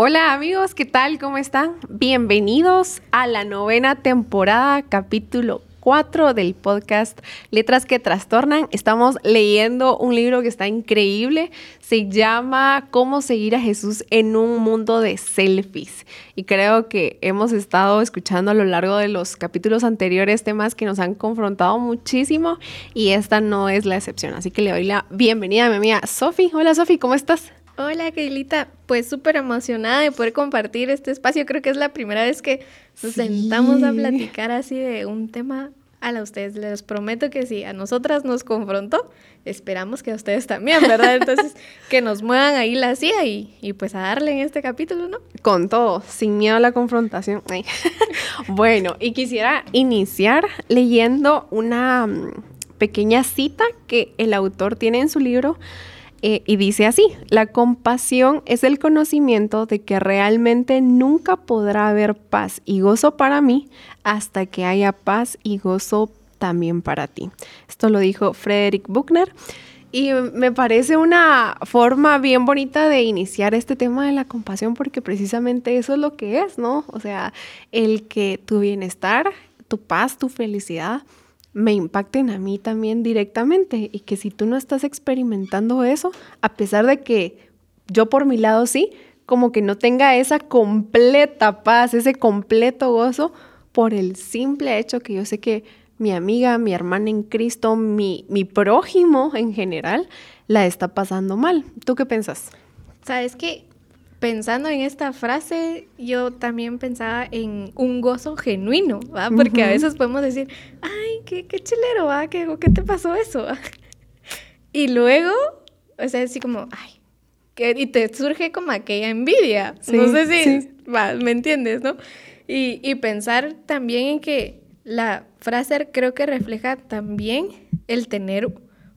Hola amigos, ¿qué tal? ¿Cómo están? Bienvenidos a la novena temporada, capítulo 4 del podcast Letras que Trastornan. Estamos leyendo un libro que está increíble. Se llama Cómo seguir a Jesús en un mundo de selfies. Y creo que hemos estado escuchando a lo largo de los capítulos anteriores temas que nos han confrontado muchísimo y esta no es la excepción. Así que le doy la bienvenida a mi amiga Sofi. Hola Sofi, ¿cómo estás? Hola, Keilita. Pues súper emocionada de poder compartir este espacio. Creo que es la primera vez que nos sentamos a platicar así de un tema a la ustedes. Les prometo que si a nosotras nos confrontó, esperamos que a ustedes también, ¿verdad? Entonces, que nos muevan ahí la CIA y, y pues a darle en este capítulo, ¿no? Con todo, sin miedo a la confrontación. bueno, y quisiera iniciar leyendo una mm, pequeña cita que el autor tiene en su libro eh, y dice así, la compasión es el conocimiento de que realmente nunca podrá haber paz y gozo para mí hasta que haya paz y gozo también para ti. Esto lo dijo Frederick Buchner. Y me parece una forma bien bonita de iniciar este tema de la compasión porque precisamente eso es lo que es, ¿no? O sea, el que tu bienestar, tu paz, tu felicidad me impacten a mí también directamente y que si tú no estás experimentando eso, a pesar de que yo por mi lado sí, como que no tenga esa completa paz, ese completo gozo por el simple hecho que yo sé que mi amiga, mi hermana en Cristo, mi, mi prójimo en general, la está pasando mal. ¿Tú qué piensas? Sabes que pensando en esta frase, yo también pensaba en un gozo genuino, ¿va? Porque a veces podemos decir, ay, qué, qué chilero, ¿va? ¿Qué, ¿Qué, te pasó eso? Y luego, o sea, así como, ay, que, y te surge como aquella envidia. no sé si, va, ¿me entiendes, no? Y, y pensar también en que la frase creo que refleja también el tener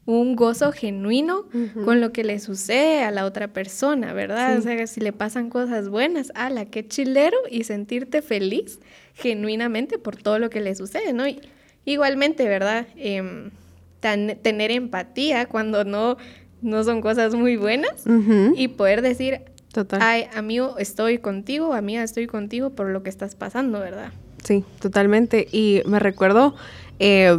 un gozo genuino con lo que le sucede a la otra persona, ¿verdad? O sea, si le pasan cosas buenas, ala, qué chilero y sentirte feliz genuinamente por todo lo que le sucede, ¿no? igualmente, ¿verdad? Em, tener empatía cuando no, no son cosas muy buenas y poder decir, Total. ay, amigo, estoy contigo, amiga, estoy contigo por lo que estás pasando, ¿verdad? Sí, totalmente. Y me recuerdo... Eh,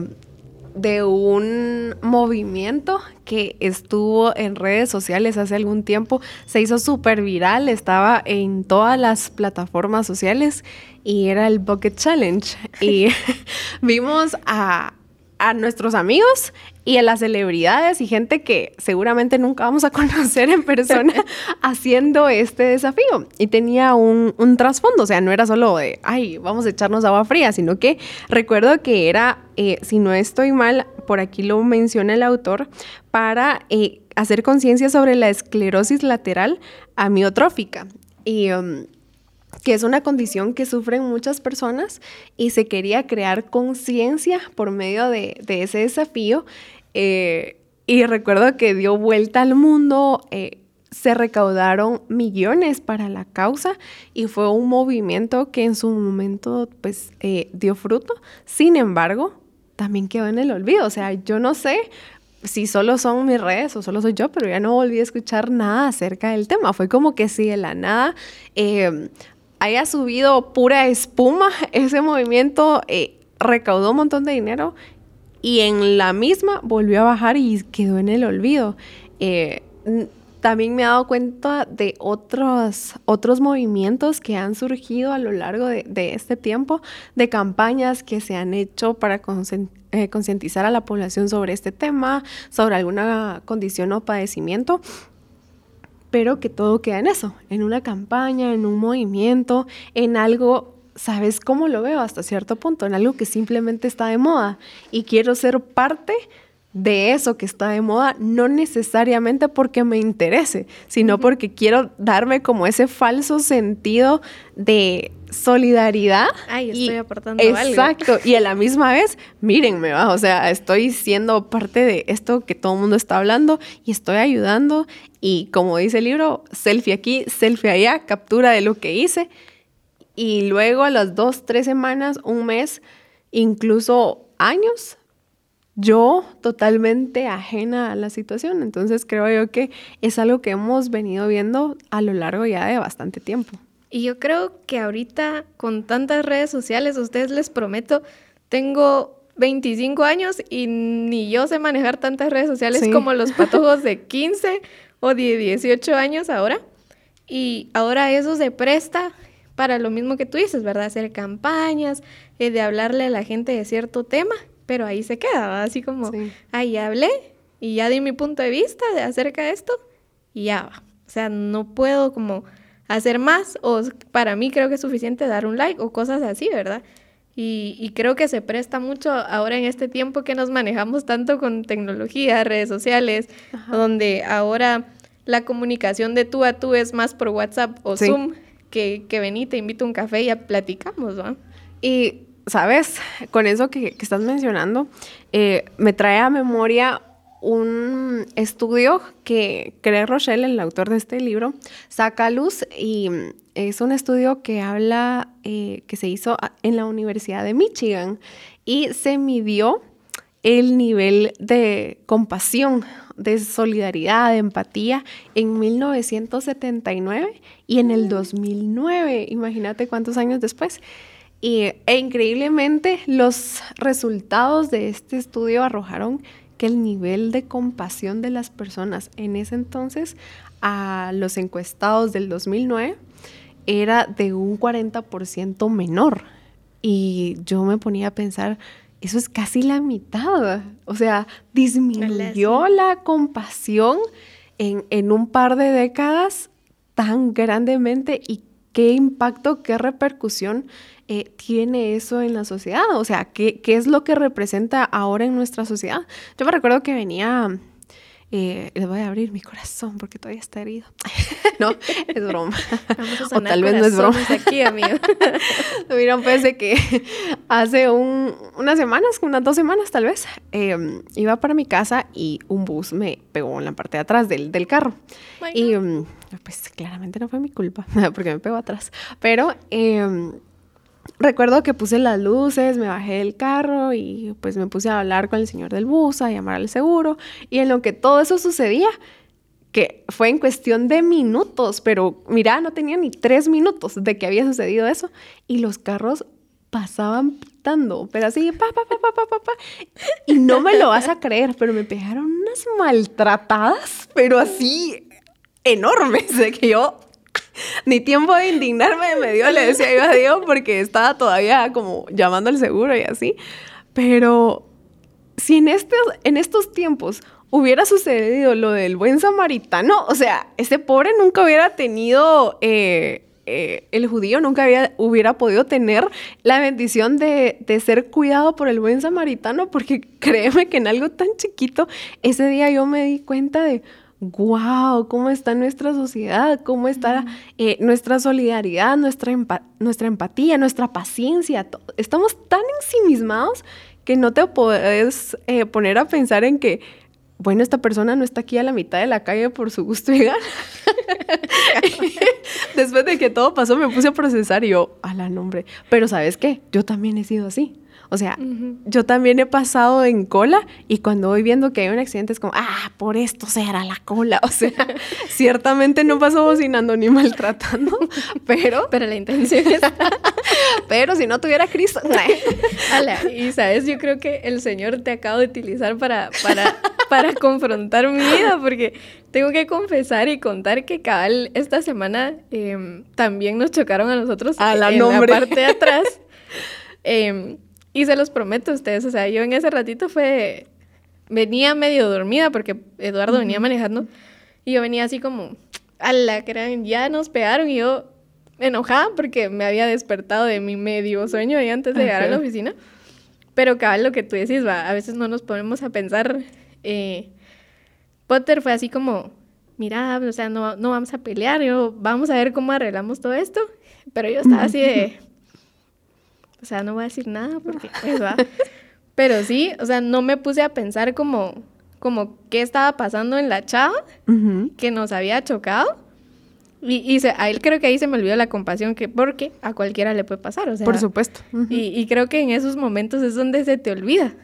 de un movimiento que estuvo en redes sociales hace algún tiempo, se hizo súper viral, estaba en todas las plataformas sociales y era el Bucket Challenge. Y vimos a, a nuestros amigos y a las celebridades y gente que seguramente nunca vamos a conocer en persona haciendo este desafío. Y tenía un, trasfondo, o sea, no era solo de, ay, vamos a echarnos agua fría, sino que recuerdo que era, eh, si no estoy mal, por aquí lo menciona el autor, para eh, hacer conciencia sobre la esclerosis lateral amiotrófica. Y... Um, que es una condición que sufren muchas personas y se quería crear conciencia por medio de, ese desafío. Eh, y recuerdo que dio vuelta al mundo, eh, se recaudaron millones para la causa y fue un movimiento que en su momento pues eh, dio fruto. Sin embargo, también quedó en el olvido. O sea, yo no sé si solo son mis redes o solo soy yo, pero ya no volví a escuchar nada acerca del tema. Fue como que si de la nada haya subido pura espuma, ese movimiento eh, recaudó un montón de dinero y en la misma volvió a bajar y quedó en el olvido. Eh, también me he dado cuenta de otros, otros movimientos que han surgido a lo largo de, este tiempo, de campañas que se han hecho para eh, concientizar a la población sobre este tema, sobre alguna condición o padecimiento pero que todo queda en eso, en una campaña, en un movimiento, en algo, ¿sabes cómo lo veo hasta cierto punto? En algo que simplemente está de moda y quiero ser parte de eso que está de moda, no necesariamente porque me interese, sino porque quiero darme como ese falso sentido de solidaridad. Ay, estoy aportando exacto, algo. Exacto. Y a la misma vez, mírenme, ¿va? o sea, estoy siendo parte de esto que todo el mundo está hablando y estoy ayudando. Y como dice el libro, selfie aquí, selfie allá, captura de lo que hice. Y luego a las dos, tres semanas, un mes, incluso años, yo totalmente ajena a la situación. Entonces creo yo que es algo que hemos venido viendo a lo largo ya de bastante tiempo. Y yo creo que ahorita con tantas redes sociales, ustedes les prometo, tengo 25 años y ni yo sé manejar tantas redes sociales como los patojos de 15 o de 18 años ahora. Y ahora eso se presta para lo mismo que tú dices, ¿verdad? Hacer campañas, eh, de hablarle a la gente de cierto tema, pero ahí se queda, así como, ahí hablé y ya di mi punto de vista de acerca de esto y ya va. O sea, no puedo como hacer más o para mí creo que es suficiente dar un like o cosas así, ¿verdad? Y, creo que se presta mucho ahora en este tiempo que nos manejamos tanto con tecnología, redes sociales, donde ahora la comunicación de tú a tú es más por WhatsApp o Zoom que, que vení, te invito a un café y ya platicamos, ¿no? Y, ¿sabes? Con eso que, estás mencionando, eh, me trae a memoria un estudio que Craig Rochelle, el autor de este libro, saca a luz y es un estudio que habla, eh, que se hizo en la Universidad de Michigan y se midió el nivel de compasión, de solidaridad, de empatía en 1979 y en el 2009. Imagínate cuántos años después. Y, e increíblemente los resultados de este estudio arrojaron el nivel de compasión de las personas en ese entonces a los encuestados del 2009 era de un 40% menor. Y yo me ponía a pensar, eso es casi la mitad. O sea, disminuyó la compasión en, en un par de décadas tan grandemente y qué impacto, qué repercusión eh, tiene eso en la sociedad? O sea, ¿qué, ¿qué, es lo que representa ahora en nuestra sociedad? Yo me recuerdo que venía, eh, les voy a abrir mi corazón porque todavía está herido. no, es broma. o tal vez no es broma. aquí, amigo. Mira, pues de que hace un, unas semanas, unas dos semanas tal vez, em, iba para mi casa y un bus me pegó en la parte de atrás del, del carro. y em, pues claramente no fue mi culpa porque me pegó atrás. Pero... Recuerdo que puse las luces, me bajé del carro y pues me puse a hablar con el señor del bus, a llamar al seguro. Y en lo que todo eso sucedía, que fue en cuestión de minutos, pero mira, no tenía ni tres minutos de que había sucedido eso. Y los carros pasaban pitando, pero así, pa, pa, pa, pa, pa, pa, Y no me lo vas a creer, pero me pegaron unas maltratadas, pero así enormes, de que yo ni tiempo de indignarme me dio, le decía yo a Dios, porque estaba todavía como llamando al seguro y así. Pero si en estos, en estos tiempos hubiera sucedido lo del buen samaritano, o sea, ese pobre nunca hubiera tenido, eh, eh, el judío nunca había, hubiera podido tener la bendición de, de, ser cuidado por el buen samaritano, porque créeme que en algo tan chiquito, ese día yo me di cuenta de, wow, cómo está nuestra sociedad, cómo está eh, nuestra solidaridad, nuestra, nuestra empatía, nuestra paciencia. Estamos tan ensimismados que no te puedes eh, poner a pensar en que, bueno, esta persona no está aquí a la mitad de la calle por su gusto y Después de que todo pasó, me puse a procesar y yo, a la nombre. Pero ¿sabes qué? Yo también he sido así. O sea, yo también he pasado en cola y cuando voy viendo que hay un accidente es como, ah, por esto será la cola. O sea, ciertamente no paso bocinando ni maltratando, pero... Pero la intención es... pero si no tuviera Cristo... y sabes, yo creo que el Señor te acabo de utilizar para, para, para confrontar mi vida, porque tengo que confesar y contar que cabal esta semana em, también nos chocaron a nosotros a la en la parte de atrás. Eh, y se los prometo a ustedes, o sea, yo en ese ratito fue, venía medio dormida porque Eduardo venía manejando y yo venía así como, a la crean, ya nos pegaron y yo enojada porque me había despertado de mi medio sueño ahí antes de llegar a la oficina. Pero cabal, lo que tú decís, va, a veces no nos ponemos a pensar. Eh, Potter fue así como, mira, o sea, no, no vamos a pelear, yo, vamos a ver cómo arreglamos todo esto. Pero yo estaba así de, o sea, no voy a decir nada porque pues va. Pero sí, o sea, no me puse a pensar como, como qué estaba pasando en la chava que nos había chocado. Y, y a él creo que ahí se me olvidó la compasión, que porque a cualquiera le puede pasar, o sea. Por supuesto. y, y, creo que en esos momentos es donde se te olvida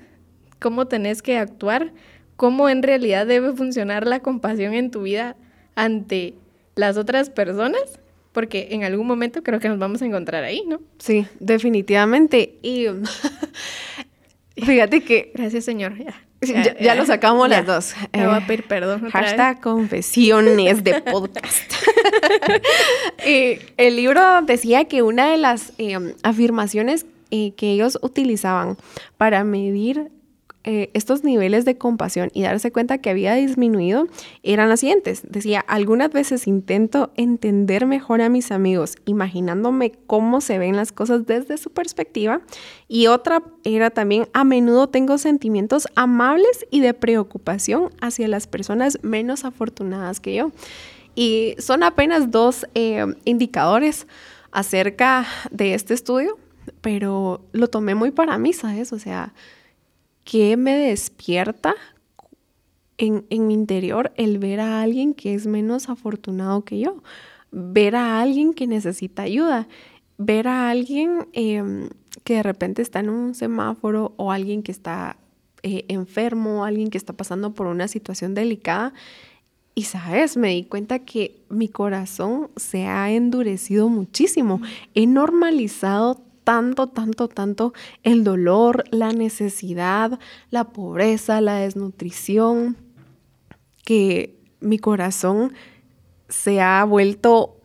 cómo tenés que actuar, cómo en realidad debe funcionar la compasión en tu vida ante las otras personas, porque en algún momento creo que nos vamos a encontrar ahí, ¿no? Sí, definitivamente. Y fíjate que... Gracias, Señor. Ya, lo sacamos las dos. Me voy a pedir perdón. Hashtag confesiones de podcast. y el libro decía que una de las em, afirmaciones eh, que ellos utilizaban para medir eh, estos niveles de compasión y darse cuenta que había disminuido eran las siguientes. Decía, algunas veces intento entender mejor a mis amigos, imaginándome cómo se ven las cosas desde su perspectiva. Y otra era también, a menudo tengo sentimientos amables y de preocupación hacia las personas menos afortunadas que yo. Y son apenas dos eh, indicadores acerca de este estudio, pero lo tomé muy para mí, ¿sabes? O sea, ¿Qué me despierta en, mi interior el ver a alguien que es menos afortunado que yo? Ver a alguien que necesita ayuda, ver a alguien em, que de repente está en un semáforo o alguien que está eh, enfermo, alguien que está pasando por una situación delicada. Y sabes, me di cuenta que mi corazón se ha endurecido muchísimo. He normalizado tanto, tanto, tanto el dolor, la necesidad, la pobreza, la desnutrición, que mi corazón se ha vuelto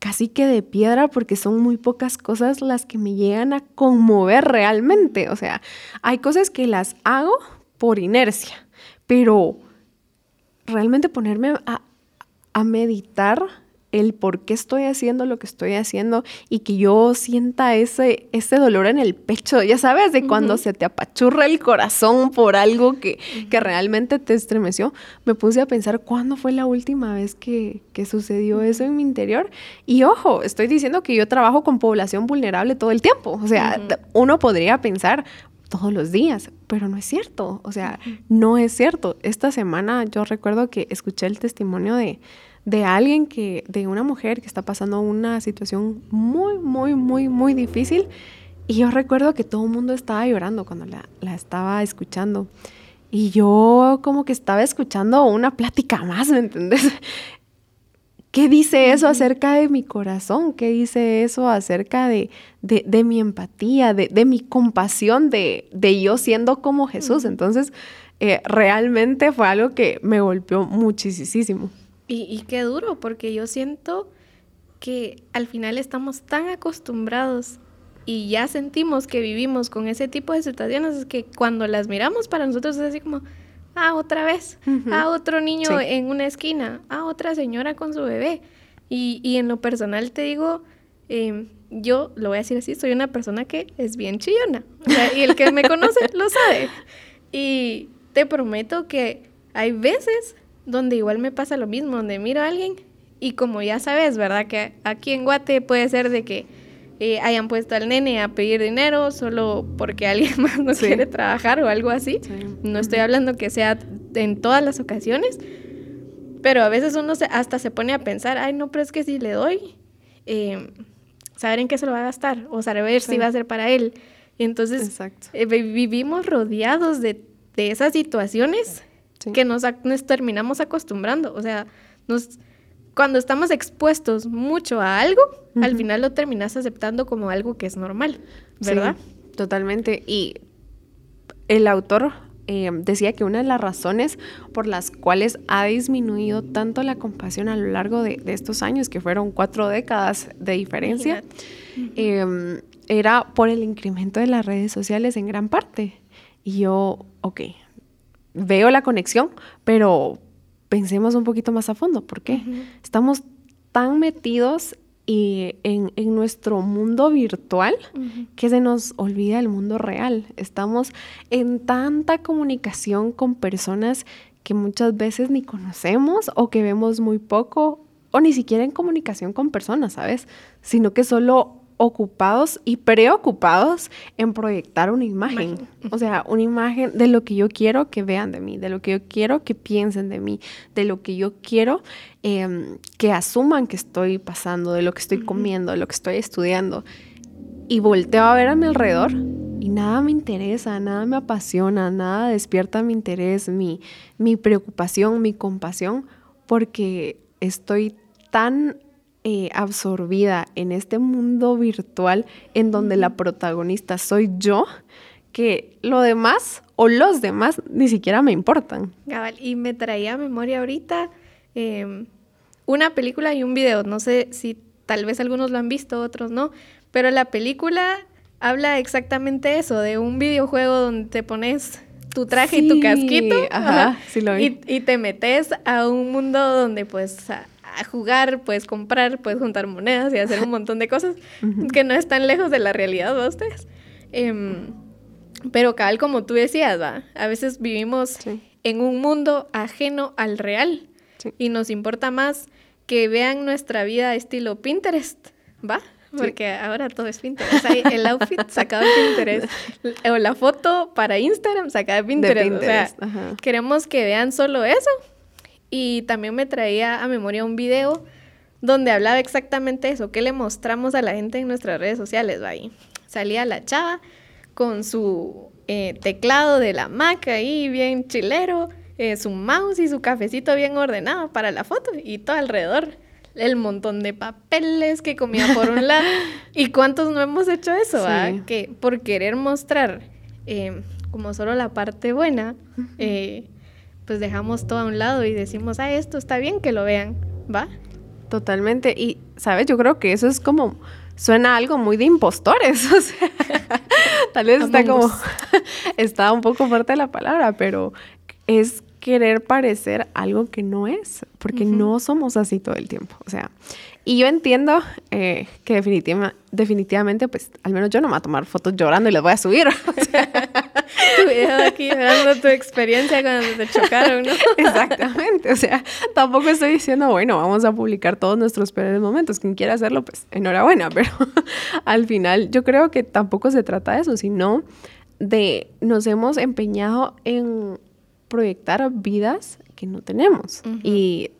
casi que de piedra porque son muy pocas cosas las que me llegan a conmover realmente. O sea, hay cosas que las hago por inercia, pero realmente ponerme a, meditar el por qué estoy haciendo lo que estoy haciendo y que yo sienta ese, ese dolor en el pecho, ya sabes, de cuando se te apachurra el corazón por algo que, que, realmente te estremeció, me puse a pensar cuándo fue la última vez que, que sucedió eso en mi interior. Y ojo, estoy diciendo que yo trabajo con población vulnerable todo el tiempo, o sea, uno podría pensar, todos los días, pero no es cierto, o sea, no es cierto. Esta semana yo recuerdo que escuché el testimonio de, de alguien que, de una mujer que está pasando una situación muy, muy, muy, muy difícil. Y yo recuerdo que todo el mundo estaba llorando cuando la, la, estaba escuchando. Y yo como que estaba escuchando una plática más, ¿me entendés? ¿Qué dice eso acerca de mi corazón? ¿Qué dice eso acerca de, de, de mi empatía, de, de, mi compasión, de, de yo siendo como Jesús? Entonces, eh, realmente fue algo que me golpeó muchísimo. Y, qué duro, porque yo siento que al final estamos tan acostumbrados y ya sentimos que vivimos con ese tipo de situaciones, es que cuando las miramos para nosotros es así como, ah, otra vez, ah, otro niño en una esquina, ah, otra señora con su bebé. Y, y en lo personal te digo, em, yo lo voy a decir así, soy una persona que es bien chillona. y el que me conoce lo sabe. Y te prometo que hay veces donde igual me pasa lo mismo, donde miro a alguien y como ya sabes, ¿verdad? Que aquí en Guate puede ser de que eh, hayan puesto al nene a pedir dinero solo porque alguien más no quiere trabajar o algo así. No estoy hablando que sea en todas las ocasiones, pero a veces uno hasta se pone a pensar, ay, no, pero es que si le doy, eh, saber en qué se lo va a gastar o saber si va a ser para él. Y entonces eh, vivimos rodeados de, de esas situaciones que nos, terminamos acostumbrando. O sea, nos, cuando estamos expuestos mucho a algo, al final lo terminas aceptando como algo que es normal, ¿verdad? totalmente. Y el autor eh, decía que una de las razones por las cuales ha disminuido tanto la compasión a lo largo de, estos años, que fueron cuatro décadas de diferencia, em, era por el incremento de las redes sociales en gran parte. Y yo, ok, veo la conexión, pero pensemos un poquito más a fondo. ¿Por qué? Estamos tan metidos y en, nuestro mundo virtual que se nos olvida el mundo real. Estamos en tanta comunicación con personas que muchas veces ni conocemos o que vemos muy poco o ni siquiera en comunicación con personas, ¿sabes? Sino que solo ocupados y preocupados en proyectar una imagen. O sea, una imagen de lo que yo quiero que vean de mí, de lo que yo quiero que piensen de mí, de lo que yo quiero em, que asuman que estoy pasando, de lo que estoy comiendo, de lo que estoy estudiando. Y volteo a ver a mi alrededor y nada me interesa, nada me apasiona, nada despierta mi interés, mi, mi preocupación, mi compasión, porque estoy tan eh, absorbida en este mundo virtual en donde la protagonista soy yo, que lo demás o los demás ni siquiera me importan. y me traía a memoria ahorita em, una película y un video, no sé si tal vez algunos lo han visto, otros no, pero la película habla exactamente eso, de un videojuego donde te pones tu traje y tu casquito Y, te metes a un mundo donde pues a, jugar, puedes comprar, puedes juntar monedas y hacer un montón de cosas que no están lejos de la realidad de ustedes. Em, pero cabal, como tú decías, ¿va? a veces vivimos en un mundo ajeno al real y nos importa más que vean nuestra vida estilo Pinterest, ¿va? Porque ahora todo es Pinterest. el outfit sacado de Pinterest. O la foto para Instagram sacada de Pinterest. O sea, queremos que vean solo eso. Y también me traía a memoria un video donde hablaba exactamente eso. ¿Qué le mostramos a la gente en nuestras redes sociales? Va ahí. Salía la chava con su eh, teclado de la Mac ahí bien chilero, eh, su mouse y su cafecito bien ordenado para la foto y todo alrededor el montón de papeles que comía por un lado. ¿Y cuántos no hemos hecho eso? Ah? Que por querer mostrar eh, como solo la parte buena, eh, pues dejamos todo a un lado y decimos, ah, esto está bien que lo vean, ¿va? Totalmente. Y, ¿sabes? Yo creo que eso es como, suena algo muy de impostores. O sea, tal vez está como, está un poco fuerte la palabra, pero es querer parecer algo que no es, porque no somos así todo el tiempo. O sea, y yo entiendo eh, que definitivamente, pues, al menos yo no me voy a tomar fotos llorando y las voy a subir. tu video aquí dando tu experiencia cuando te chocaron, ¿no? Exactamente. O sea, tampoco estoy diciendo, bueno, vamos a publicar todos nuestros peores momentos. Quien quiera hacerlo, pues, enhorabuena. Pero al final, yo creo que tampoco se trata de eso, sino de nos hemos empeñado en proyectar vidas que no tenemos y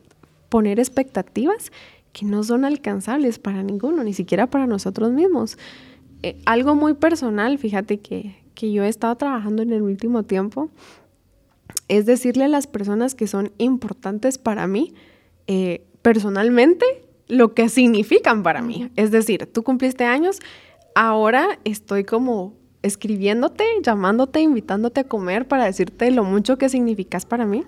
poner expectativas que no son alcanzables para ninguno, ni siquiera para nosotros mismos. Eh, algo muy personal, fíjate que, que yo he estado trabajando en el último tiempo, es decirle a las personas que son importantes para mí, eh, personalmente, lo que significan para mí. Es decir, tú cumpliste años, ahora estoy como escribiéndote, llamándote, invitándote a comer para decirte lo mucho que significas para mí,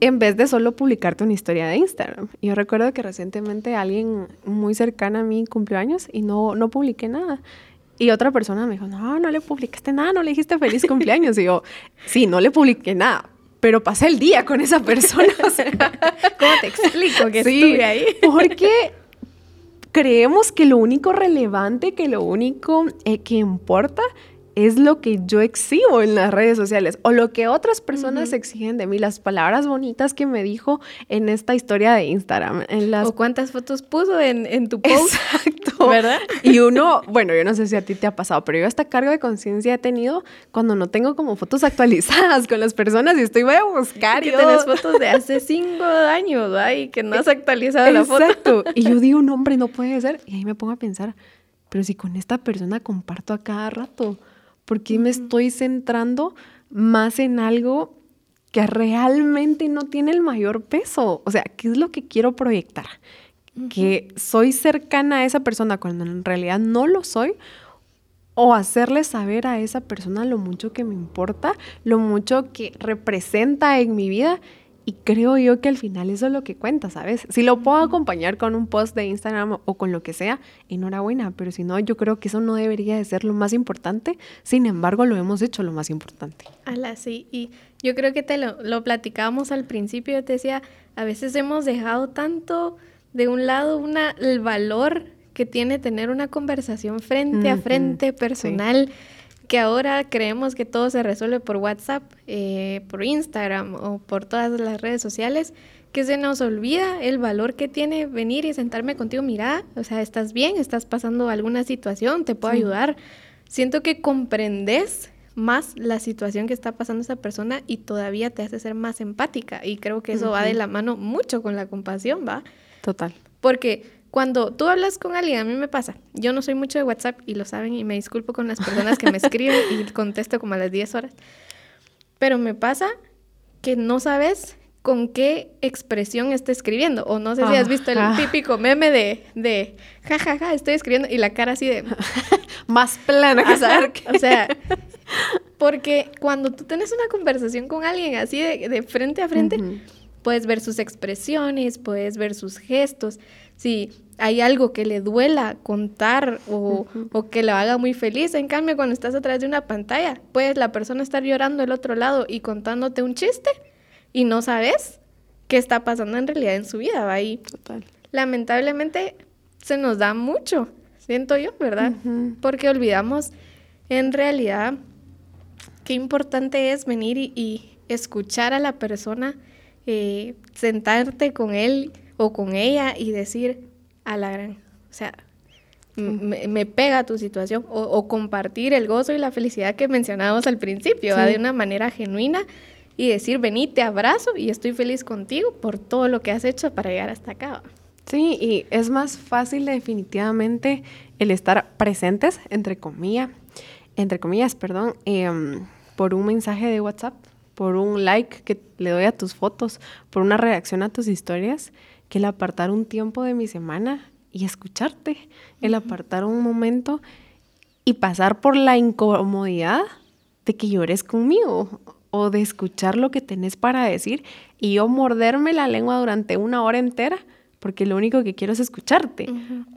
en vez de solo publicarte una historia de Instagram. Yo recuerdo que recientemente alguien muy cercana a mí cumplió años y no, no publiqué nada. Y otra persona me dijo, no, no le publicaste nada, no le dijiste feliz cumpleaños. Y yo, sí, no le publiqué nada, pero pasé el día con esa persona. ¿Cómo te explico que estuve ahí? Porque creemos que lo único relevante, que lo único eh, que importa es lo que yo exhibo en las redes sociales o lo que otras personas exigen de mí, las palabras bonitas que me dijo en esta historia de Instagram. En las... O cuántas fotos puso en, en tu post. Exacto. ¿Verdad? Y uno, bueno, yo no sé si a ti te ha pasado, pero yo esta carga de conciencia he tenido cuando no tengo como fotos actualizadas con las personas y estoy voy a buscar. Que tienes fotos de hace cinco años, ay, que no has actualizado la foto. Exacto. Y yo digo, no, hombre, no puede ser. Y ahí me pongo a pensar, pero si con esta persona comparto a cada rato ¿Por qué me estoy centrando más en algo que realmente no tiene el mayor peso? O sea, ¿qué es lo que quiero proyectar? ¿Que soy cercana a esa persona cuando en realidad no lo soy? ¿O hacerle saber a esa persona lo mucho que me importa, lo mucho que representa en mi vida y creo yo que al final eso es lo que cuenta, ¿sabes? Si lo puedo acompañar con un post de Instagram o con lo que sea, enhorabuena, pero si no, yo creo que eso no debería de ser lo más importante. Sin embargo, lo hemos hecho lo más importante. Ala, sí, y yo creo que te lo, lo platicábamos al principio, yo te decía, a veces hemos dejado tanto de un lado una, el valor que tiene tener una conversación frente a frente personal que ahora creemos que todo se resuelve por WhatsApp, eh, por Instagram o por todas las redes sociales, que se nos olvida el valor que tiene venir y sentarme contigo, mira, o sea, estás bien, estás pasando alguna situación, te puedo ayudar. Siento que comprendes más la situación que está pasando esa persona y todavía te hace ser más empática y creo que eso va de la mano mucho con la compasión, ¿va? Total. Porque cuando tú hablas con alguien, a mí me pasa, yo no soy mucho de WhatsApp y lo saben y me disculpo con las personas que me escriben y contesto como a las 10 horas, pero me pasa que no sabes con qué expresión está escribiendo. O no sé si has visto el típico meme de, de, ja, ja, ja, estoy escribiendo y la cara así de... Más plana que saber O sea, porque cuando tú tienes una conversación con alguien así de, frente a frente, puedes ver sus expresiones, puedes ver sus gestos. Si hay algo que le duela contar o, o que lo haga muy feliz. En cambio, cuando estás atrás de una pantalla, puedes la persona estar llorando del otro lado y contándote un chiste y no sabes qué está pasando en realidad en su vida. ¿va? Y Total. lamentablemente se nos da mucho, siento yo, ¿verdad? Porque olvidamos en realidad qué importante es venir y, escuchar a la persona, eh, sentarte con él o con ella y decir a la gran, o sea, me, pega tu situación o, compartir el gozo y la felicidad que mencionábamos al principio, de una manera genuina y decir, vení, te abrazo y estoy feliz contigo por todo lo que has hecho para llegar hasta acá. Sí, y es más fácil definitivamente el estar presentes, entre comillas, entre comillas, perdón, em, por un mensaje de WhatsApp, por un like que le doy a tus fotos, por una reacción a tus historias, que el apartar un tiempo de mi semana y escucharte, el apartar un momento y pasar por la incomodidad de que llores conmigo o de escuchar lo que tenés para decir y yo morderme la lengua durante una hora entera porque lo único que quiero es escucharte.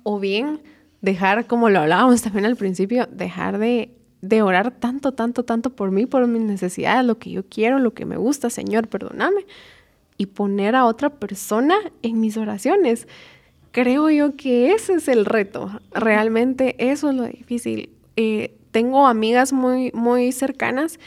O bien dejar, como lo hablábamos también al principio, dejar de, de, orar tanto, tanto, tanto por mí, por mis necesidades, lo que yo quiero, lo que me gusta, Señor, perdóname, y poner a otra persona en mis oraciones. Creo yo que ese es el reto. Realmente eso es lo difícil. Eh, tengo amigas muy, muy cercanas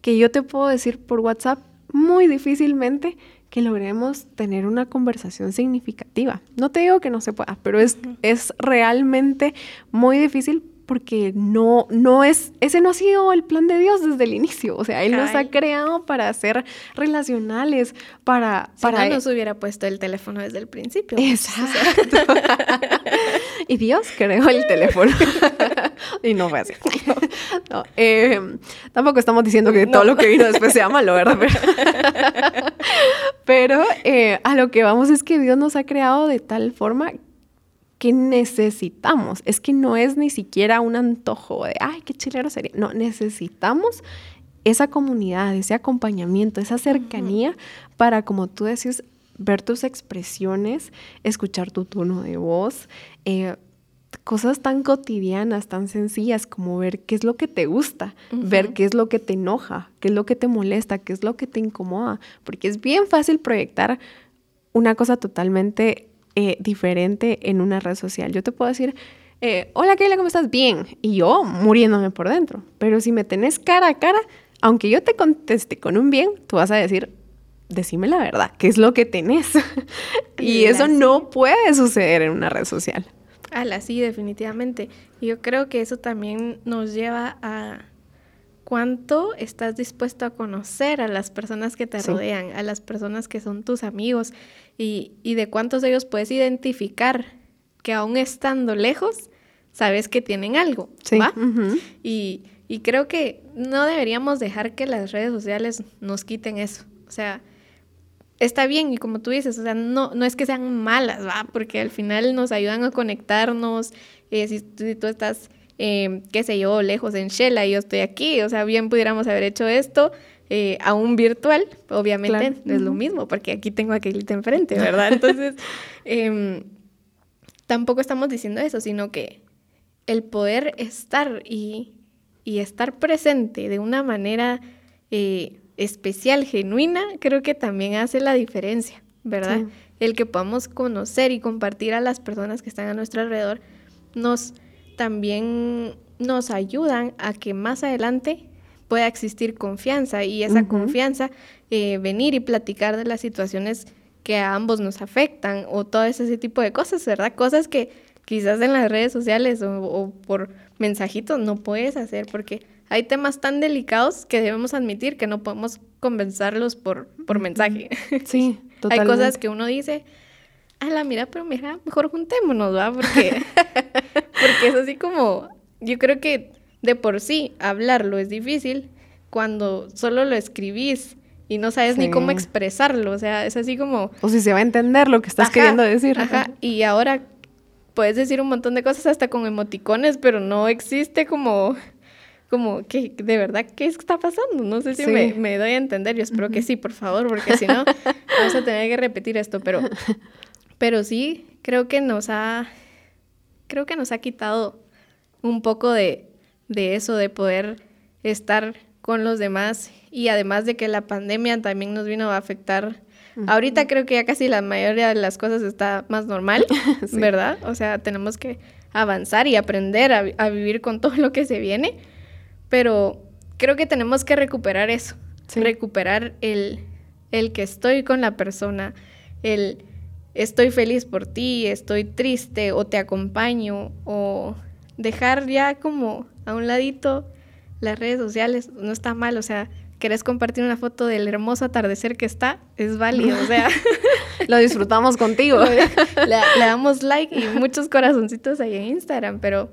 que yo te puedo decir por WhatsApp muy difícilmente que logremos tener una conversación significativa. No te digo que no se pueda, pero es, es realmente muy difícil porque no, no es, ese no ha sido el plan de Dios desde el inicio. O sea, Él nos ha creado para ser relacionales, para... Si para no nos hubiera puesto el teléfono desde el principio. Exacto. y Dios creó el teléfono. y no fue así. Eh, tampoco estamos diciendo que todo lo que vino después sea malo, ¿verdad? Pero, eh, a lo que vamos es que Dios nos ha creado de tal forma que necesitamos. Es que no es ni siquiera un antojo de, ay, qué chilero sería. No, necesitamos esa comunidad, ese acompañamiento, esa cercanía para, como tú decís, ver tus expresiones, escuchar tu tono de voz, eh, cosas tan cotidianas, tan sencillas como ver qué es lo que te gusta, ver qué es lo que te enoja, qué es lo que te molesta, qué es lo que te incomoda, porque es bien fácil proyectar una cosa totalmente eh, diferente en una red social. Yo te puedo decir, eh, hola Keila, ¿cómo estás? Bien. Y yo muriéndome por dentro. Pero si me tenés cara a cara, aunque yo te conteste con un bien, tú vas a decir, decime la verdad, ¿qué es lo que tenés? y eso no puede suceder en una red social. Ala, sí, definitivamente. Yo creo que eso también nos lleva a cuánto estás dispuesto a conocer a las personas que te rodean, a las personas que son tus amigos y, de cuántos de ellos puedes identificar que aún estando lejos, sabes que tienen algo, ¿va? y, y creo que no deberíamos dejar que las redes sociales nos quiten eso. O sea, está bien y como tú dices, o sea, no, no es que sean malas, ¿va? Porque al final nos ayudan a conectarnos. Eh, si, tú estás, eh, qué sé yo, lejos en Shela y yo estoy aquí, o sea, bien pudiéramos haber hecho esto eh, aún virtual, obviamente no es lo mismo, porque aquí tengo a Keilita enfrente, ¿verdad? Entonces, em, tampoco estamos diciendo eso, sino que el poder estar y, y estar presente de una manera eh, especial, genuina, creo que también hace la diferencia, ¿verdad? El que podamos conocer y compartir a las personas que están a nuestro alrededor nos también nos ayudan a que más adelante pueda existir confianza y esa confianza eh, venir y platicar de las situaciones que a ambos nos afectan o todo ese tipo de cosas, ¿verdad? Cosas que quizás en las redes sociales o, o por mensajitos no puedes hacer porque hay temas tan delicados que debemos admitir que no podemos convencerlos por, por mensaje. Sí, totalmente. hay cosas que uno dice, a la mira, pero mira, mejor juntémonos, ¿va? Porque, porque es así como, yo creo que de por sí hablarlo es difícil cuando solo lo escribís y no sabes ni cómo expresarlo, o sea, es así como... O si se va a entender lo que estás queriendo decir. Ajá, y ahora puedes decir un montón de cosas hasta con emoticones, pero no existe como como que de verdad qué está pasando. No sé si me, doy a entender. Yo espero que sí, por favor, porque si no vamos a tener que repetir esto. Pero, pero sí, creo que nos ha, creo que nos ha quitado un poco de, de eso, de poder estar con los demás y además de que la pandemia también nos vino a afectar. Ahorita creo que ya casi la mayoría de las cosas está más normal, ¿verdad? O sea, tenemos que avanzar y aprender a, a, vivir con todo lo que se viene pero creo que tenemos que recuperar eso, recuperar el, el que estoy con la persona, el estoy feliz por ti, estoy triste o te acompaño o dejar ya como a un ladito las redes sociales, no está mal, o sea, querés compartir una foto del hermoso atardecer que está, es válido, o sea. Lo disfrutamos contigo. le, le, damos like y muchos corazoncitos ahí en Instagram, pero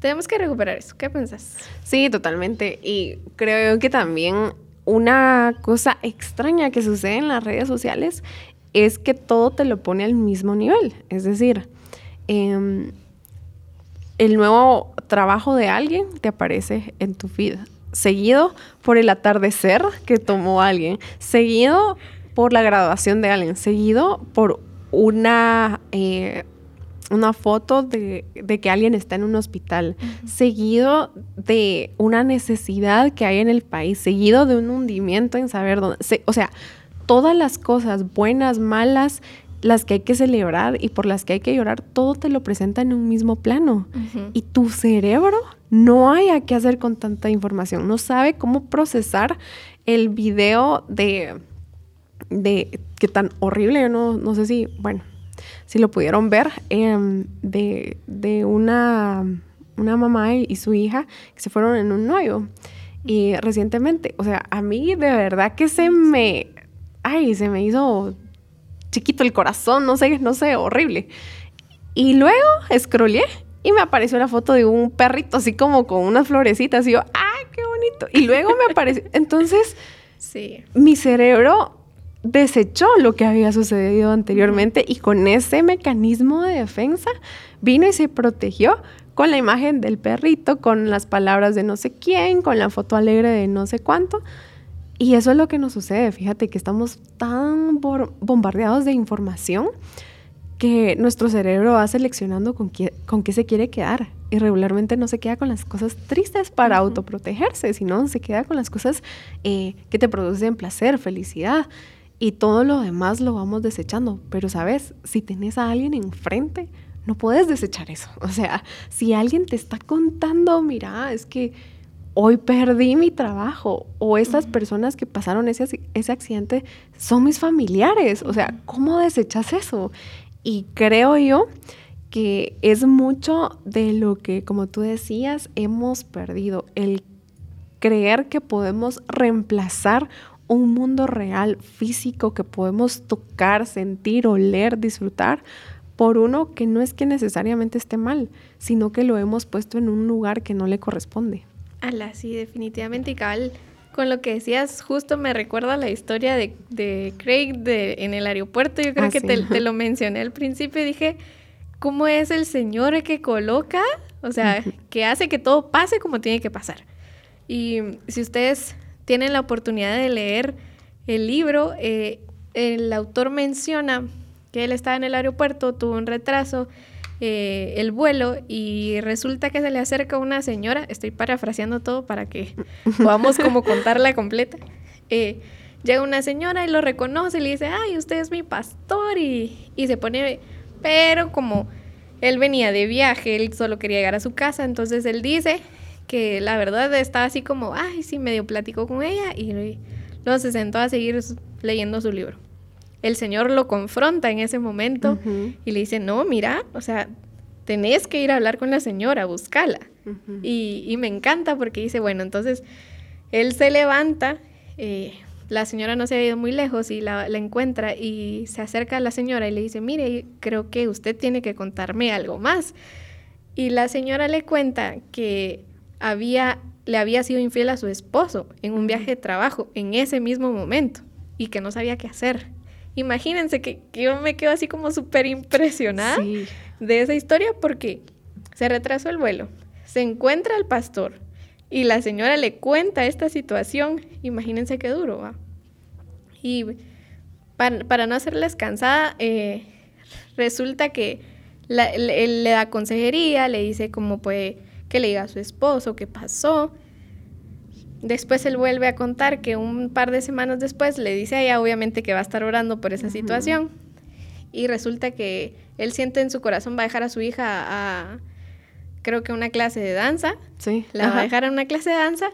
tenemos que recuperar eso. ¿Qué piensas? Sí, totalmente. Y creo que también una cosa extraña que sucede en las redes sociales es que todo te lo pone al mismo nivel. Es decir, em, el nuevo trabajo de alguien te aparece en tu feed, seguido por el atardecer que tomó alguien, seguido por la graduación de alguien, seguido por una... Eh, una foto de, que alguien está en un hospital, seguido de una necesidad que hay en el país, seguido de un hundimiento en saber dónde, o sea, todas las cosas buenas, malas, las que hay que celebrar y por las que hay que llorar, todo te lo presenta en un mismo plano. Y tu cerebro no hay a qué hacer con tanta información, no sabe cómo procesar el video de, de que tan horrible, yo no, no sé si, bueno, si lo pudieron ver, em, de, una, una mamá y, su hija que se fueron en un novio. Y recientemente, o sea, a mí de verdad que se me, ay, se me hizo chiquito el corazón, no sé, no sé, horrible. Y luego scrollé y me apareció la foto de un perrito así como con unas florecitas y yo, ay, qué bonito. Y luego me apareció, entonces, sí. mi cerebro desechó lo que había sucedido anteriormente y con ese mecanismo de defensa vino y se protegió con la imagen del perrito, con las palabras de no sé quién, con la foto alegre de no sé cuánto. Y eso es lo que nos sucede. Fíjate que estamos tan bombardeados de información que nuestro cerebro va seleccionando con qué, con qué se quiere quedar. Y regularmente no se queda con las cosas tristes para autoprotegerse, sino se queda con las cosas eh, que te producen placer, felicidad y todo lo demás lo vamos desechando. Pero sabes, si tenés a alguien enfrente, no puedes desechar eso. O sea, si alguien te está contando, mira, es que hoy perdí mi trabajo o estas personas que pasaron ese, ese accidente son mis familiares. O sea, ¿cómo desechas eso? Y creo yo que es mucho de lo que, como tú decías, hemos perdido. El creer que podemos reemplazar un mundo real, físico, que podemos tocar, sentir, oler, disfrutar, por uno que no es que necesariamente esté mal, sino que lo hemos puesto en un lugar que no le corresponde. Ala, sí, definitivamente. Y cabal, con lo que decías, justo me recuerda la historia de, Craig de, en el aeropuerto. Yo creo ah, que te, te, lo mencioné al principio y dije, ¿cómo es el Señor que coloca? O sea, que hace que todo pase como tiene que pasar. Y si ustedes tienen la oportunidad de leer el libro, eh, el autor menciona que él estaba en el aeropuerto, tuvo un retraso, eh, el vuelo y resulta que se le acerca una señora, estoy parafraseando todo para que podamos como contarla completa. Eh, llega una señora y lo reconoce y le dice, ay, usted es mi pastor y, y se pone, pero como él venía de viaje, él solo quería llegar a su casa, entonces él dice, que la verdad estaba así como, ay, sí, medio platicó con ella y luego se sentó a seguir leyendo su libro. El Señor lo confronta en ese momento y le dice, no, mira, o sea, tenés que ir a hablar con la señora, buscala. y, me encanta porque dice, bueno, entonces él se levanta, eh, la señora no se ha ido muy lejos y la, la, encuentra y se acerca a la señora y le dice, mire, creo que usted tiene que contarme algo más. Y la señora le cuenta que había, le había sido infiel a su esposo en un viaje de trabajo en ese mismo momento y que no sabía qué hacer. Imagínense que, yo me quedo así como súper impresionada de esa historia porque se retrasó el vuelo, se encuentra el pastor y la señora le cuenta esta situación. Imagínense qué duro, ¿va? Y para, no hacerles cansada, eh, resulta que él le da consejería, le dice cómo puede que le diga a su esposo qué pasó. Después él vuelve a contar que un par de semanas después le dice a ella obviamente que va a estar orando por esa situación. Y resulta que él siente en su corazón va a dejar a su hija a, creo que una clase de danza. Sí. La va a dejar a una clase de danza.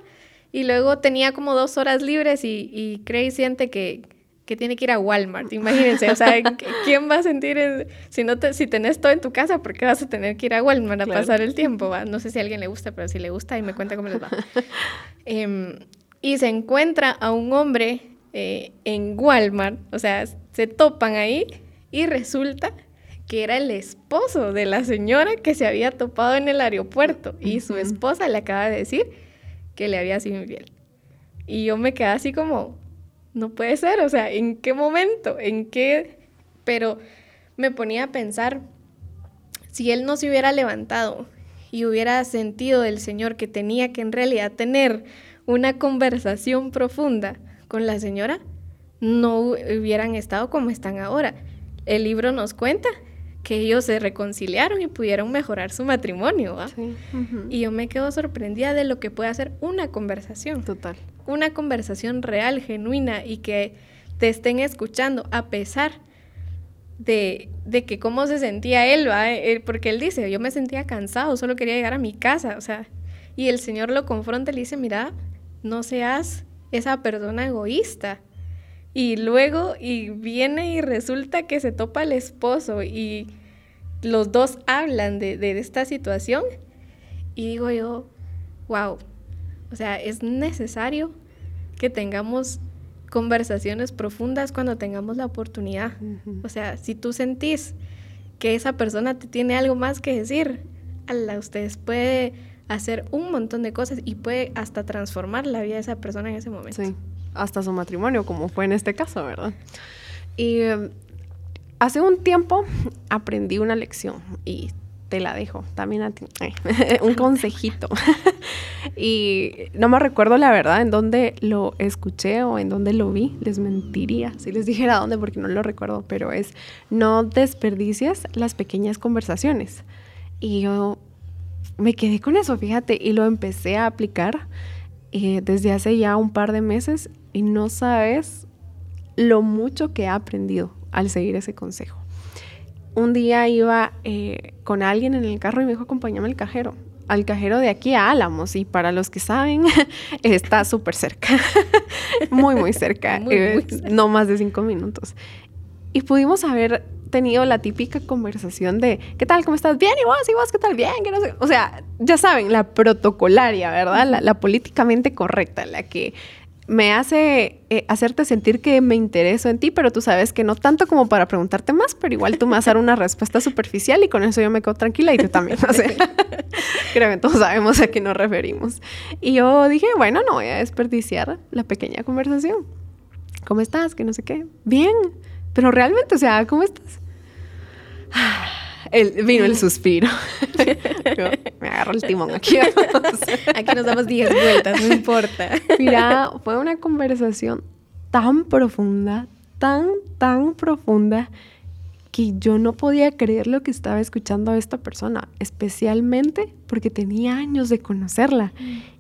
Y luego tenía como dos horas libres y, y y siente que, que tiene que ir a Walmart, imagínense, o sea, ¿quién va a sentir si no te, si tenés todo en tu casa, por qué vas a tener que ir a Walmart a pasar el tiempo? ¿va? No sé si a alguien le gusta, pero si le gusta y me cuenta cómo les va. Em, y se encuentra a un hombre eh, en Walmart, o sea, se topan ahí y resulta que era el esposo de la señora que se había topado en el aeropuerto y su esposa le acaba de decir que le había sido infiel. Y yo me quedé así como, no puede ser, o sea, ¿en qué momento? ¿En qué? Pero me ponía a pensar, si él no se hubiera levantado y hubiera sentido del Señor que tenía que en realidad tener una conversación profunda con la señora, no hubieran estado como están ahora. El libro nos cuenta que ellos se reconciliaron y pudieron mejorar su matrimonio. Y yo me quedo sorprendida de lo que puede hacer una conversación. Total una conversación real, genuina y que te estén escuchando a pesar de, de que cómo se sentía él, ¿va? Eh, porque él dice, yo me sentía cansado, solo quería llegar a mi casa, o sea, y el Señor lo confronta y le dice, mira, no seas esa persona egoísta. Y luego, y viene y resulta que se topa el esposo y los dos hablan de, de esta situación. Y digo yo, wow, o sea, es necesario que tengamos conversaciones profundas cuando tengamos la oportunidad. O sea, si tú sentís que esa persona te tiene algo más que decir, a ustedes puede hacer un montón de cosas y puede hasta transformar la vida de esa persona en ese momento. Sí, hasta su matrimonio, como fue en este caso, ¿verdad? Y em, hace un tiempo aprendí una lección y te la dejo también a ti. un consejito. y no me recuerdo la verdad en dónde lo escuché o en dónde lo vi. Les mentiría si les dijera dónde porque no lo recuerdo, pero es no desperdicies las pequeñas conversaciones. Y yo me quedé con eso, fíjate, y lo empecé a aplicar eh, desde hace ya un par de meses y no sabes lo mucho que he aprendido al seguir ese consejo un día iba eh, con alguien en el carro y me dijo, acompáñame al cajero, al cajero de aquí a Álamos. Y para los que saben, está súper cerca, muy, muy cerca, eh, no más de cinco minutos. Y pudimos haber tenido la típica conversación de, ¿qué tal? ¿Cómo estás? Bien, y vos, y vos, ¿qué tal? Bien, que no sé. O sea, ya saben, la protocolaria, ¿verdad? la políticamente correcta, la que me hace eh, hacerte sentir que me intereso en ti, pero tú sabes que no tanto como para preguntarte más, pero igual tú me vas a dar una respuesta superficial y con eso yo me quedo tranquila y tú también. creo que todos sabemos a qué nos referimos. Y yo dije, bueno, no voy a desperdiciar la pequeña conversación. ¿Cómo estás? Que no sé qué. Bien, pero realmente, o sea, ¿cómo estás? El, vino el suspiro. me agarro el timón aquí. aquí nos damos 10 vueltas, no importa. Mira, fue una conversación tan profunda, tan, tan profunda, que yo no podía creer lo que estaba escuchando a esta persona, especialmente porque tenía años de conocerla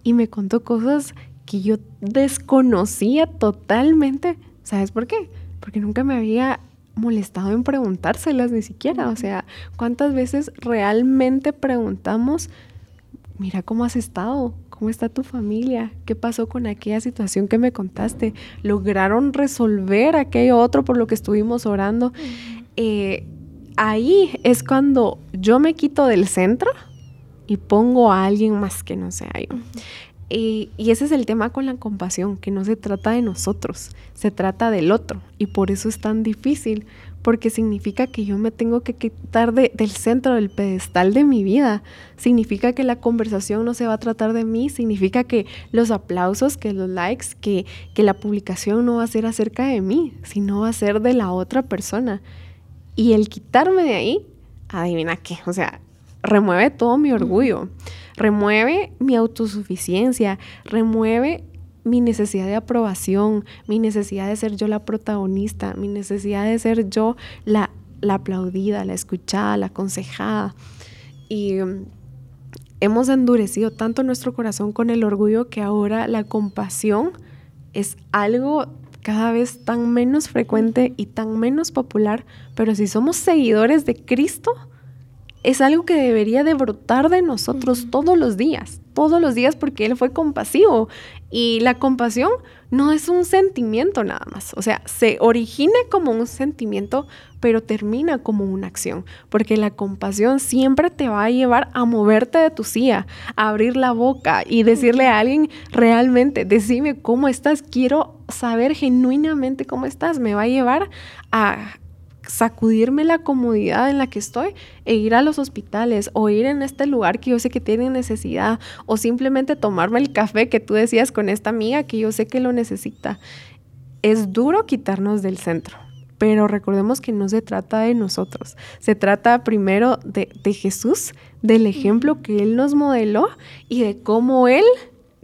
y me contó cosas que yo desconocía totalmente. ¿Sabes por qué? Porque nunca me había molestado en preguntárselas ni siquiera. O sea, ¿cuántas veces realmente preguntamos, mira cómo has estado? ¿Cómo está tu familia? ¿Qué pasó con aquella situación que me contaste? ¿Lograron resolver aquello otro por lo que estuvimos orando? Eh, ahí es cuando yo me quito del centro y pongo a alguien más que no sea yo. Y, ese es el tema con la compasión, que no se trata de nosotros, se trata del otro. Y por eso es tan difícil, porque significa que yo me tengo que quitar del centro del pedestal de mi vida. Significa que la conversación no se va a tratar de mí, significa que los aplausos, que los likes, que, que la publicación no va a ser acerca de mí, sino va a ser de la otra persona. Y el quitarme de ahí, adivina qué, o sea, remueve todo mi orgullo remueve mi autosuficiencia, remueve mi necesidad de aprobación, mi necesidad de ser yo la protagonista, mi necesidad de ser yo la, aplaudida, la escuchada, la aconsejada. Y mm, hemos endurecido tanto nuestro corazón con el orgullo que ahora la compasión es algo cada vez tan menos frecuente y tan menos popular, pero si somos seguidores de Cristo, es algo que debería de brotar de nosotros todos los días, todos los días porque Él fue compasivo. Y la compasión no es un sentimiento nada más, o sea, se origina como un sentimiento, pero termina como una acción, porque la compasión siempre te va a llevar a moverte de tu silla, a abrir la boca y decirle a alguien realmente, decime cómo estás, quiero saber genuinamente cómo estás, me va a llevar a, sacudirme la comodidad en la que estoy e ir a los hospitales o ir en este lugar que yo sé que tiene necesidad o simplemente tomarme el café que tú decías con esta amiga que yo sé que lo necesita. Es duro quitarnos del centro, pero recordemos que no se trata de nosotros, se trata primero de, de Jesús, del ejemplo que Él nos modeló y de cómo Él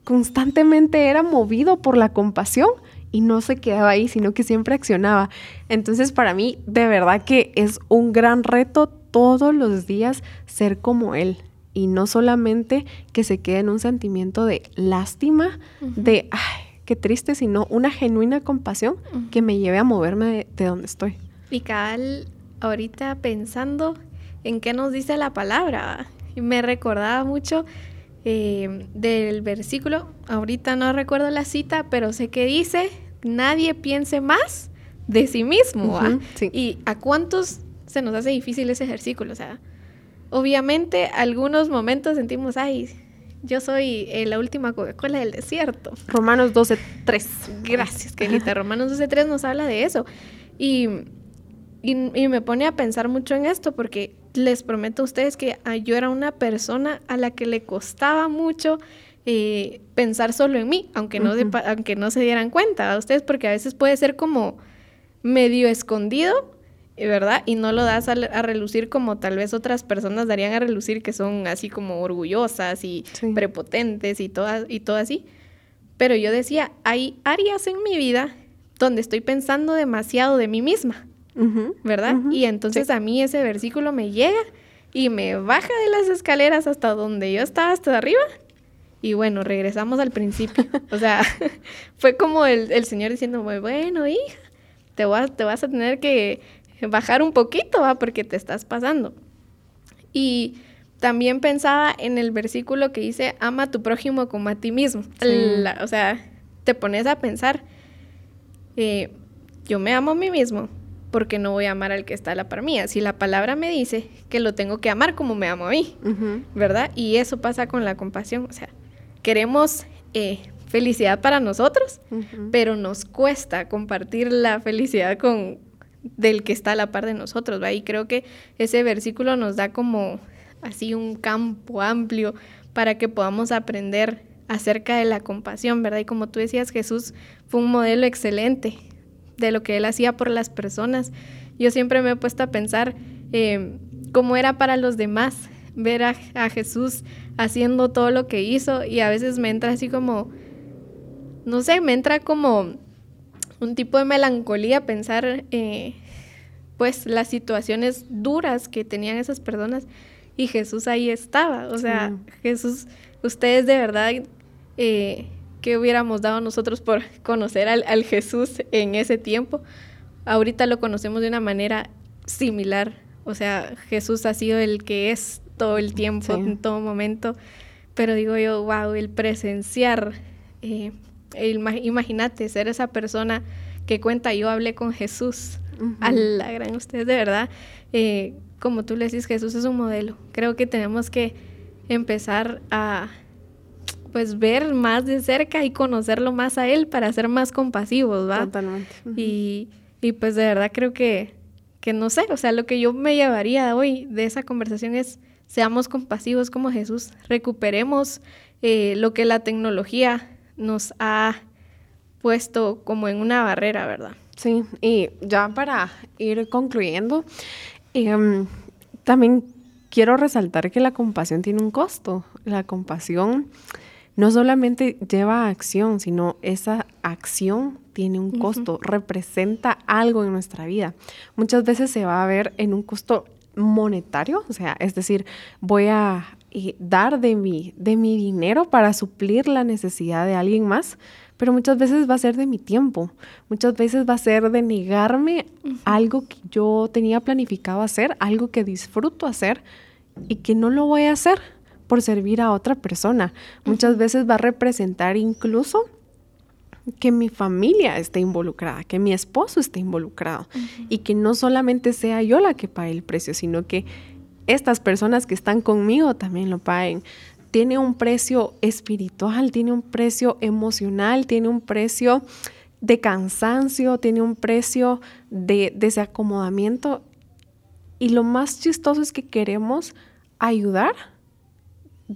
constantemente era movido por la compasión y no se quedaba ahí, sino que siempre accionaba. Entonces para mí de verdad que es un gran reto todos los días ser como él y no solamente que se quede en un sentimiento de lástima, de, ay, qué triste, sino una genuina compasión que me lleve a moverme de, donde estoy. Y Cal, ahorita pensando en qué nos dice la palabra, me recordaba mucho eh, del versículo, ahorita no recuerdo la cita, pero sé que dice, nadie piense más de sí mismo. ¿Y a cuántos se nos hace difícil ese versículo? O sea, obviamente algunos momentos sentimos, ay, yo soy eh, la última Coca-Cola del desierto. Romanos 12, 3. Gracias, Kelita. Romanos 12, 3 nos habla de eso. Y, y, y, me pone a pensar mucho en esto porque les prometo a ustedes que ah, yo era una persona a la que le costaba mucho eh, pensar solo en mí, aunque no, aunque no se dieran cuenta a ustedes, porque a veces puede ser como medio escondido, eh, ¿verdad? Y no lo das a, relucir como tal vez otras personas darían a relucir que son así como orgullosas y prepotentes y, todas y todo así. Pero yo decía, hay áreas en mi vida donde estoy pensando demasiado de mí misma. ¿Verdad? Y entonces a mí ese versículo me llega y me baja de las escaleras hasta donde yo estaba, hasta arriba. Y bueno, regresamos al principio. O sea, fue como el, Señor diciendo, bueno, hija, te vas, te vas a tener que bajar un poquito, ¿va? Porque te estás pasando. Y también pensaba en el versículo que dice, ama a tu prójimo como a ti mismo. o sea, te pones a pensar, eh, yo me amo a mí mismo, porque no voy a amar al que está a la par mía. Si la palabra me dice que lo tengo que amar como me amo a mí, ¿verdad? Y eso pasa con la compasión. O sea, queremos eh, felicidad para nosotros, pero nos cuesta compartir la felicidad con del que está a la par de nosotros, ¿va? Y creo que ese versículo nos da como así un campo amplio para que podamos aprender acerca de la compasión, ¿verdad? Y como tú decías, Jesús fue un modelo excelente de lo que él hacía por las personas. Yo siempre me he puesto a pensar eh, cómo era para los demás ver a, Jesús haciendo todo lo que hizo y a veces me entra así como, no sé, me entra como un tipo de melancolía pensar eh, pues las situaciones duras que tenían esas personas y Jesús ahí estaba. O sea, Jesús, ustedes de verdad eh, ¿Qué hubiéramos dado nosotros por conocer al, Jesús en ese tiempo? Ahorita lo conocemos de una manera similar. O sea, Jesús ha sido el que es todo el tiempo, en todo momento. Pero digo yo, wow, el presenciar, eh, imagínate ser esa persona que cuenta, yo hablé con Jesús. A la gran, ustedes de verdad, eh, como tú le decís, Jesús es un modelo. Creo que tenemos que empezar a pues ver más de cerca y conocerlo más a él para ser más compasivos, ¿va? Totalmente. y, y pues de verdad creo que, que no sé, o sea, lo que yo me llevaría hoy de esa conversación es seamos compasivos como Jesús, recuperemos eh, lo que la tecnología nos ha puesto como en una barrera, ¿verdad? Sí, y ya para ir concluyendo, em, también quiero resaltar que la compasión tiene un costo. La compasión no solamente lleva acción, sino esa acción tiene un costo, representa algo en nuestra vida. Muchas veces se va a ver en un costo monetario, o sea, es decir, voy a eh, dar de mi, de mi dinero para suplir la necesidad de alguien más, pero muchas veces va a ser de mi tiempo, muchas veces va a ser de negarme algo que yo tenía planificado hacer, algo que disfruto hacer y que no lo voy a hacer por servir a otra persona. Muchas veces va a representar incluso que mi familia esté involucrada, que mi esposo esté involucrado y que no solamente sea yo la que pague el precio, sino que estas personas que están conmigo también lo paguen tiene un precio espiritual, tiene un precio emocional, tiene un precio de cansancio, tiene un precio de desacomodamiento. Y lo más chistoso es que queremos ayudar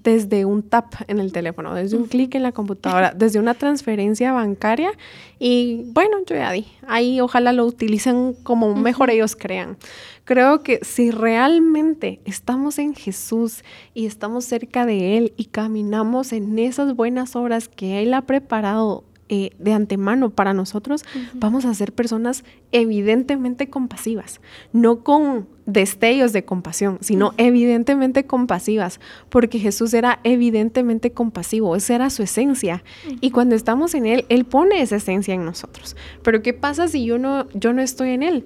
desde un tap en el teléfono, desde un clic en la computadora, desde una transferencia bancaria y bueno, yo ya di. Ahí ojalá lo utilicen como mejor ellos crean. Creo que si realmente estamos en Jesús y estamos cerca de Él y caminamos en esas buenas obras que Él ha preparado eh, de antemano para nosotros, vamos a ser personas evidentemente compasivas, no con destellos de compasión, sino evidentemente compasivas, porque Jesús era evidentemente compasivo, esa era su esencia. Y cuando estamos en Él, Él pone esa esencia en nosotros. Pero ¿qué pasa si yo no, yo no estoy en Él?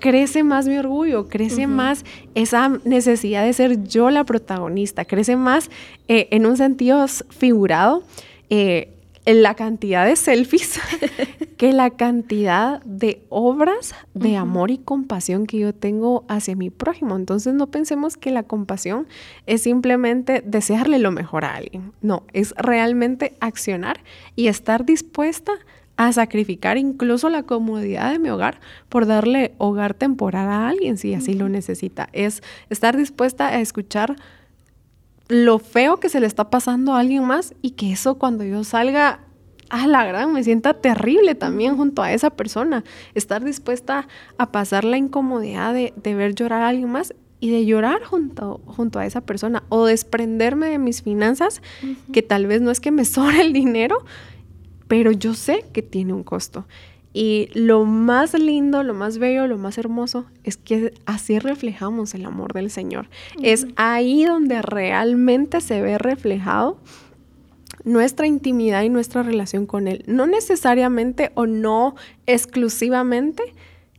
crece más mi orgullo, crece más esa necesidad de ser yo la protagonista, crece más eh, en un sentido figurado eh, la cantidad de selfies que la cantidad de obras de amor y compasión que yo tengo hacia mi prójimo. Entonces no pensemos que la compasión es simplemente desearle lo mejor a alguien. No, es realmente accionar y estar dispuesta a sacrificar incluso la comodidad de mi hogar por darle hogar temporal a alguien si así lo necesita. Es estar dispuesta a escuchar lo feo que se le está pasando a alguien más y que eso cuando yo salga a la gran me sienta terrible también junto a esa persona. Estar dispuesta a pasar la incomodidad de, ver llorar a alguien más y de llorar junto, junto a esa persona o desprenderme de mis finanzas, que tal vez no es que me sobre el dinero, pero yo sé que tiene un costo. Y lo más lindo, lo más bello, lo más hermoso es que así reflejamos el amor del Señor. Es ahí donde realmente se ve reflejado nuestra intimidad y nuestra relación con Él. No necesariamente o no exclusivamente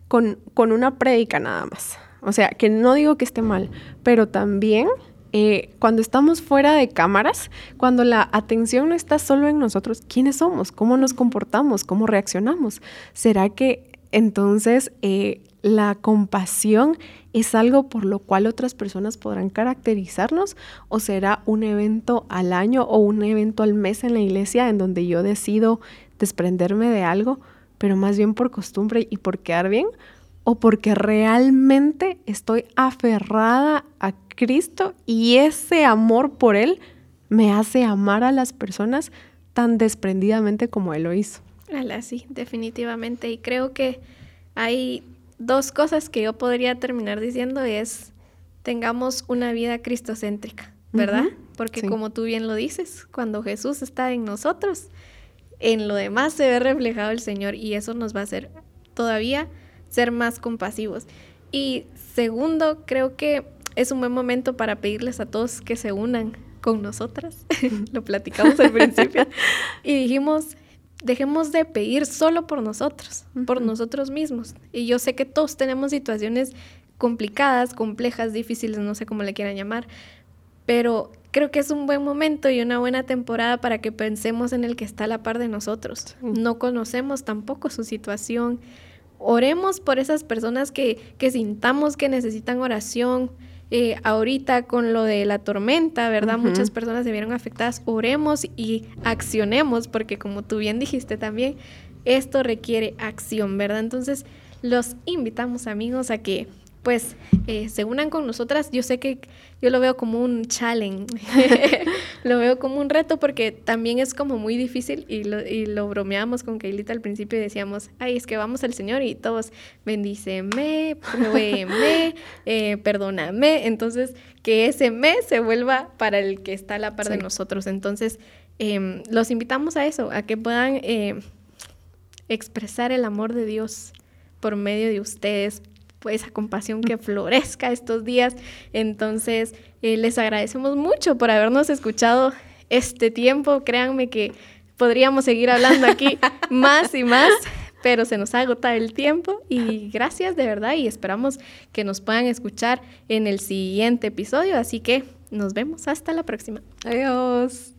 con, con una prédica nada más. O sea, que no digo que esté mal, pero también eh, cuando estamos fuera de cámaras, cuando la atención no está solo en nosotros, ¿quiénes somos? ¿Cómo nos comportamos? ¿Cómo reaccionamos? ¿Será que entonces eh, la compasión es algo por lo cual otras personas podrán caracterizarnos o será un evento al año o un evento al mes en la iglesia en donde yo decido desprenderme de algo, pero más bien por costumbre y por quedar bien? o porque realmente estoy aferrada a Cristo y ese amor por Él me hace amar a las personas tan desprendidamente como Él lo hizo. sí, definitivamente. Y creo que hay dos cosas que yo podría terminar diciendo es tengamos una vida cristocéntrica, ¿verdad? Porque como tú bien lo dices, cuando Jesús está en nosotros, en lo demás se ve reflejado el Señor y eso nos va a hacer todavía ser más compasivos. Y segundo, creo que es un buen momento para pedirles a todos que se unan con nosotras. Lo platicamos al principio. y dijimos, dejemos de pedir solo por nosotros, por nosotros mismos. Y yo sé que todos tenemos situaciones complicadas, complejas, difíciles, no sé cómo le quieran llamar, pero creo que es un buen momento y una buena temporada para que pensemos en el que está a la par de nosotros. No conocemos tampoco su situación. Oremos por esas personas que, que sintamos que necesitan oración, eh, ahorita con lo de la tormenta, ¿verdad? Muchas personas se vieron afectadas. Oremos y accionemos, porque como tú bien dijiste también, esto requiere acción, ¿verdad? Entonces, los invitamos amigos a que pues eh, se unan con nosotras. Yo sé que yo lo veo como un challenge, lo veo como un reto porque también es como muy difícil y lo, y lo bromeamos con Keilita al principio y decíamos, ay, es que vamos al Señor y todos, bendíceme, pruébeme, eh, perdóname. Entonces, que ese me se vuelva para el que está a la par de nosotros. Entonces, em, los invitamos a eso, a que puedan eh, expresar el amor de Dios por medio de ustedes, pues esa compasión que florezca estos días. Entonces, eh, les agradecemos mucho por habernos escuchado este tiempo. Créanme que podríamos seguir hablando aquí más y más, pero se nos ha agotado el tiempo y gracias de verdad y esperamos que nos puedan escuchar en el siguiente episodio. Así que nos vemos hasta la próxima. Adiós.